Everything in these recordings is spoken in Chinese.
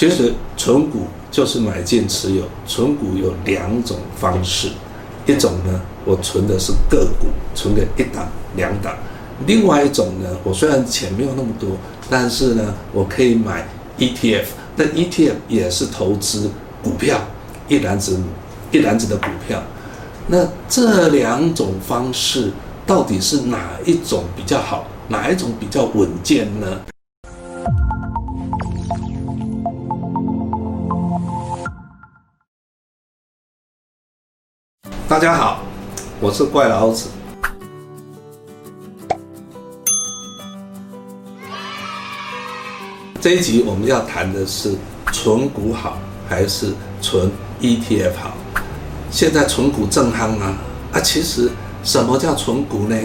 其实存股就是买进持有，存股有两种方式，一种呢，我存的是个股，存个一档两档；另外一种呢，我虽然钱没有那么多，但是呢，我可以买 ETF，但 ETF 也是投资股票，一篮子一篮子的股票。那这两种方式到底是哪一种比较好，哪一种比较稳健呢？大家好，我是怪老子。这一集我们要谈的是存股好还是存 ETF 好？现在存股正夯啊！啊，其实什么叫存股呢？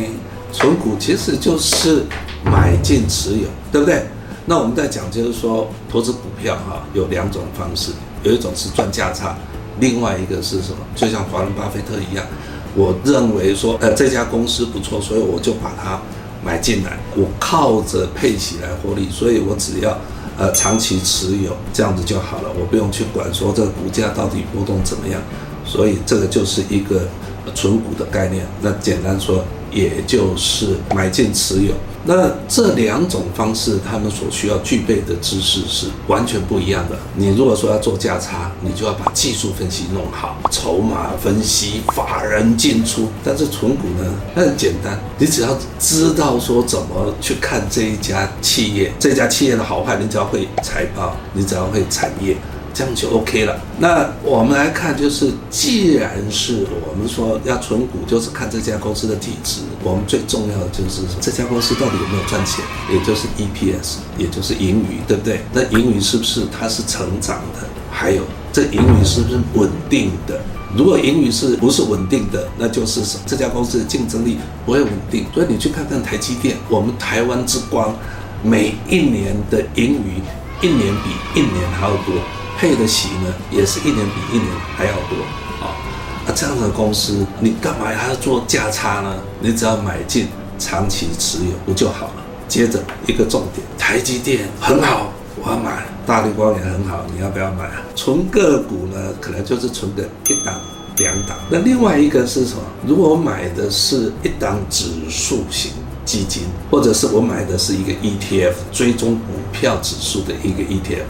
存股其实就是买进持有，对不对？那我们在讲就是说，投资股票哈，有两种方式，有一种是赚价差。另外一个是什么？就像华伦巴菲特一样，我认为说，呃，这家公司不错，所以我就把它买进来。我靠着配起来获利，所以我只要呃长期持有，这样子就好了。我不用去管说这个股价到底波动怎么样。所以这个就是一个存股的概念。那简单说，也就是买进持有。那这两种方式，他们所需要具备的知识是完全不一样的。你如果说要做价差，你就要把技术分析弄好，筹码分析、法人进出。但是存股呢，那很简单，你只要知道说怎么去看这一家企业，这家企业的好坏，你只要会财报，你只要会产业。这样就 OK 了。那我们来看，就是既然是我们说要存股，就是看这家公司的体质。我们最重要的就是这家公司到底有没有赚钱，也就是 EPS，也就是盈余，对不对？那盈余是不是它是成长的？还有这盈余是不是稳定的？如果盈余是不是稳定的，那就是什么？这家公司的竞争力不会稳定。所以你去看看台积电，我们台湾之光，每一年的盈余一年比一年还要多。配的息呢，也是一年比一年还要多啊！那，这样的公司，你干嘛还要做价差呢？你只要买进，长期持有不就好了？接着一个重点，台积电很好，我要买；大立光也很好，你要不要买啊？存个股呢，可能就是存个一档、两档。那另外一个是什么？如果我买的是一档指数型基金，或者是我买的是一个 ETF，追踪股票指数的一个 ETF。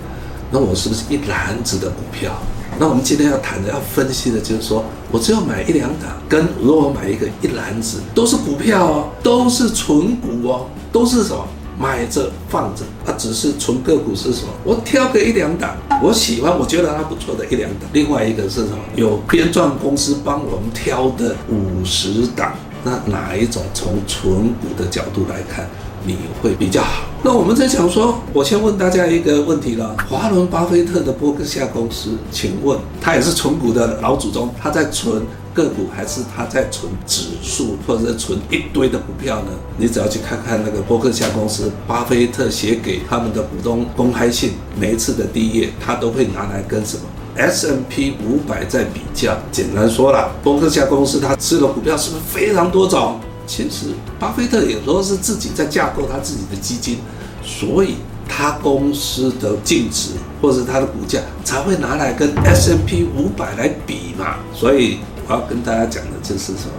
那我是不是一篮子的股票？那我们今天要谈的、要分析的，就是说我只要买一两档，跟如果我买一个一篮子都是股票哦，都是存股哦，都是什么买着放着，它只是存个股是什么？我挑个一两档，我喜欢，我觉得它不错的一两档。另外一个是什么？有编撰公司帮我们挑的五十档，那哪一种从存股的角度来看？你会比较好。那我们在讲说，我先问大家一个问题了：华伦巴菲特的波克夏公司，请问他也是存股的老祖宗，他在存个股还是他在存指数，或者是存一堆的股票呢？你只要去看看那个波克夏公司，巴菲特写给他们的股东公开信，每一次的第一页，他都会拿来跟什么 S&P 五百在比较。简单说了，波克夏公司他持的股票是不是非常多种？其实，巴菲特有时候是自己在架构他自己的基金，所以他公司的净值或者是他的股价才会拿来跟 S M P 五百来比嘛。所以我要跟大家讲的就是什么，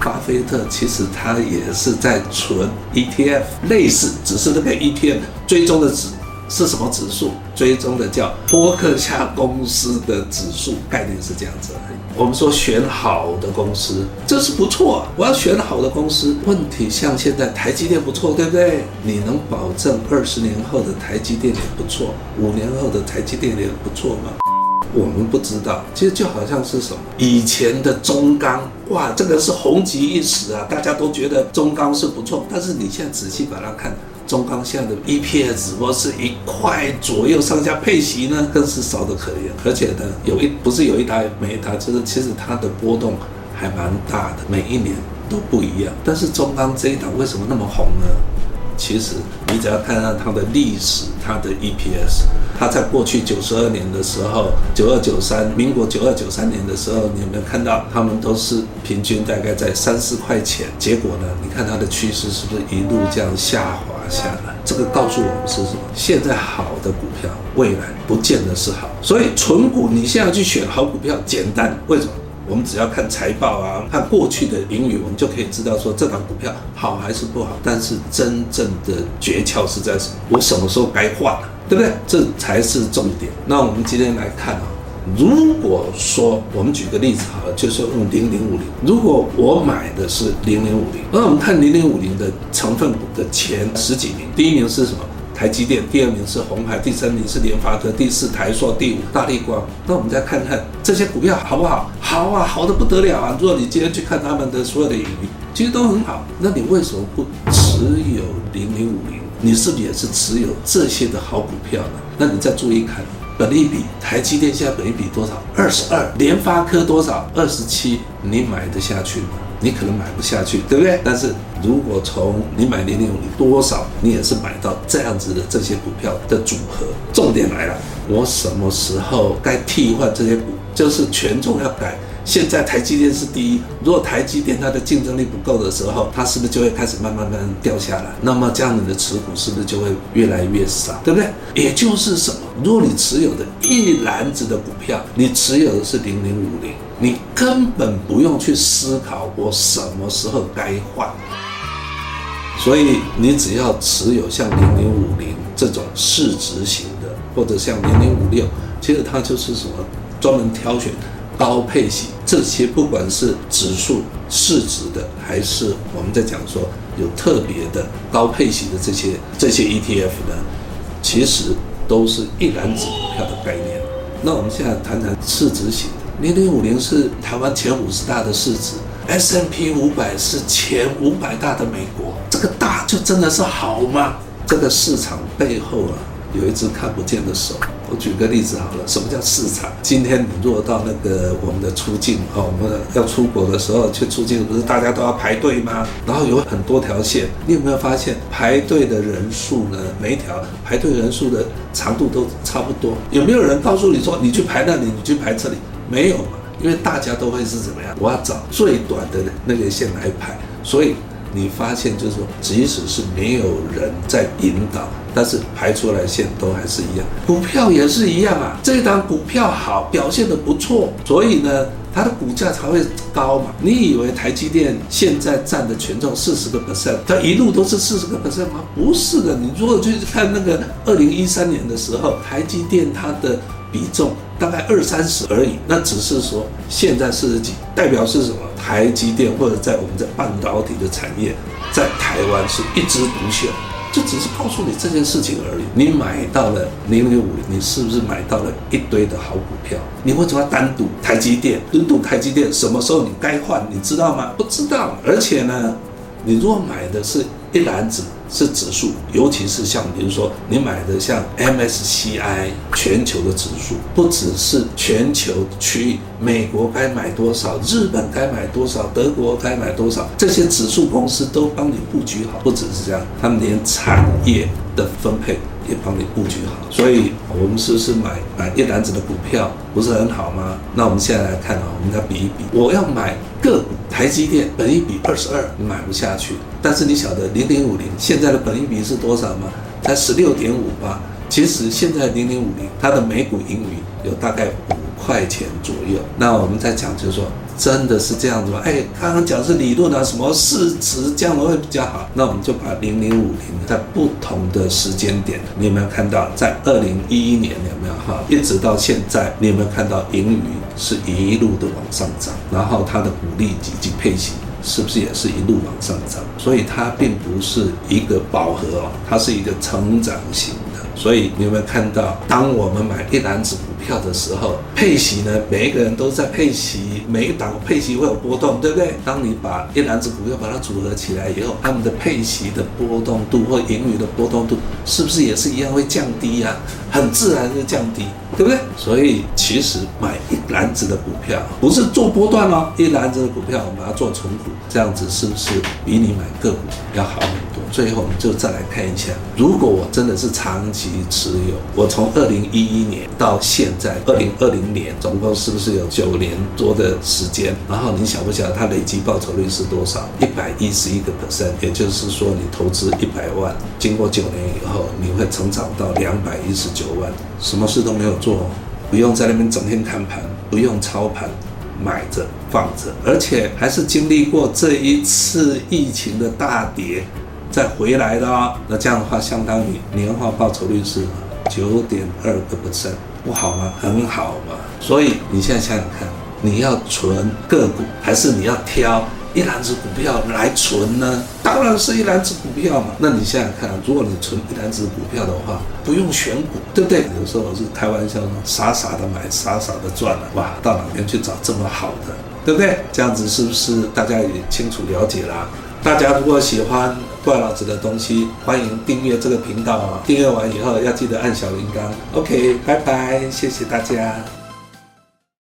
巴菲特其实他也是在存 ETF，类似，只是那个 ETF 追踪的值。是什么指数？追踪的叫波克夏公司的指数，概念是这样子而已。我们说选好的公司，这是不错。我要选好的公司，问题像现在台积电不错，对不对？你能保证二十年后的台积电也不错，五年后的台积电也不错吗？我们不知道。其实就好像是什么，以前的中钢，哇，这个是红极一时啊，大家都觉得中钢是不错。但是你现在仔细把它看。中钢现在的 EPS 不过是一块左右上下配息呢，更是少得可怜。而且呢，有一不是有一搭没一搭，就是其实它的波动还蛮大的，每一年都不一样。但是中钢这一档为什么那么红呢？其实你只要看看它的历史，它的 EPS，它在过去九十二年的时候，九二九三，民国九二九三年的时候，你有没有看到他们都是平均大概在三四块钱？结果呢，你看它的趋势是不是一路这样下滑下来？这个告诉我们是什么？现在好的股票未来不见得是好。所以存股你现在去选好股票简单，为什么？我们只要看财报啊，看过去的盈余，我们就可以知道说这档股票好还是不好。但是真正的诀窍是在什么？我什么时候该换，对不对？这才是重点。那我们今天来看啊，如果说我们举个例子好了，就是用零零五零。如果我买的是零零五零，那我们看零零五零的成分股的前十几名，第一名是什么？台积电，第二名是红海，第三名是联发科，第四台硕，第五大立光。那我们再看看这些股票好不好？好啊，好的不得了啊！如果你今天去看他们的所有的盈余，其实都很好。那你为什么不持有零零五零？你是不是也是持有这些的好股票呢？那你再注意看，本利比，台积电现在本利比多少？二十二。联发科多少？二十七。你买得下去吗？你可能买不下去，对不对？但是如果从你买零零五零多少，你也是买到这样子的这些股票的组合。重点来了，我什么时候该替换这些股？就是权重要改。现在台积电是第一，如果台积电它的竞争力不够的时候，它是不是就会开始慢慢慢慢掉下来？那么这样你的持股是不是就会越来越少？对不对？也就是什么？如果你持有的一篮子的股票，你持有的是零零五零。你根本不用去思考我什么时候该换，所以你只要持有像零零五零这种市值型的，或者像零零五六，其实它就是什么专门挑选的高配息这些，不管是指数市值的，还是我们在讲说有特别的高配息的这些这些 ETF 呢，其实都是一篮子股票的概念。那我们现在谈谈市值型的。零零五零是台湾前五十大的市值，S M P 五百是前五百大的美国，这个大就真的是好吗？这个市场背后啊，有一只看不见的手。我举个例子好了，什么叫市场？今天你若到那个我们的出境哦，我们要出国的时候去出境，不是大家都要排队吗？然后有很多条线，你有没有发现排队的人数呢？每一条排队人数的长度都差不多。有没有人告诉你说，你去排那里，你去排这里？没有，因为大家都会是怎么样？我要找最短的那个线来排，所以你发现就是说，即使是没有人在引导，但是排出来线都还是一样。股票也是一样啊，这档股票好，表现的不错，所以呢，它的股价才会高嘛。你以为台积电现在占的权重四十个 percent，它一路都是四十个 percent 吗？不是的，你如果去看那个二零一三年的时候，台积电它的。比重大概二三十而已，那只是说现在四十几，代表是什么？台积电或者在我们在半导体的产业，在台湾是一枝独秀，就只是告诉你这件事情而已。你买到了零零五，你是不是买到了一堆的好股票？你为什么单独台积电？单独台积电什么时候你该换？你知道吗？不知道。而且呢，你如果买的是一篮子。是指数，尤其是像比如说你买的像 MSCI 全球的指数，不只是全球区域，美国该买多少，日本该买多少，德国该买多少，这些指数公司都帮你布局好。不只是这样，他们连产业的分配也帮你布局好。所以，我们是不是买买一篮子的股票不是很好吗？那我们现在来看啊，我们来比一比，我要买个股，台积电本一比二十二，你买不下去。但是你晓得零零五零现在的本一比是多少吗？才十六点五八。其实现在零零五零它的每股盈余有大概五块钱左右。那我们在讲就是说，真的是这样子吗？哎，刚刚讲是理论啊，什么市值这样会比较好。那我们就把零零五零在不同的时间点，你有没有看到？在二零一一年有没有哈？一直到现在，你有没有看到盈余是一路的往上涨？然后它的股利以及配息。是不是也是一路往上涨？所以它并不是一个饱和哦，它是一个成长型的。所以你有没有看到，当我们买一篮子股票的时候，配息呢，每一个人都在配息，每一档配息会有波动，对不对？当你把一篮子股票把它组合起来以后，他们的配息的波动度或盈余的波动度，是不是也是一样会降低呀？很自然的降低。对不对？所以其实买一篮子的股票不是做波段哦，一篮子的股票我们要做存股，这样子是不是比你买个股要好很多？最后我们就再来看一下，如果我真的是长期持有，我从二零一一年到现在二零二零年，总共是不是有九年多的时间？然后你晓不晓得它累计报酬率是多少？一百一十一个 percent，也就是说你投资一百万，经过九年以后，你会成长到两百一十九万，什么事都没有做，不用在那边整天看盘，不用操盘，买着放着，而且还是经历过这一次疫情的大跌。再回来的啊，那这样的话，相当于年化报酬率是九点二个 percent，不好吗？很好嘛。所以你现在想想看，你要存个股，还是你要挑一篮子股票来存呢？当然是一篮子股票嘛。那你想想看，如果你存一篮子股票的话，不用选股，对不对？有时候我是开玩笑，傻傻的买，傻傻的赚了，哇，到哪边去找这么好的，对不对？这样子是不是大家也清楚了解啦？大家如果喜欢怪老子的东西，欢迎订阅这个频道啊！订阅完以后要记得按小铃铛。OK，拜拜，谢谢大家。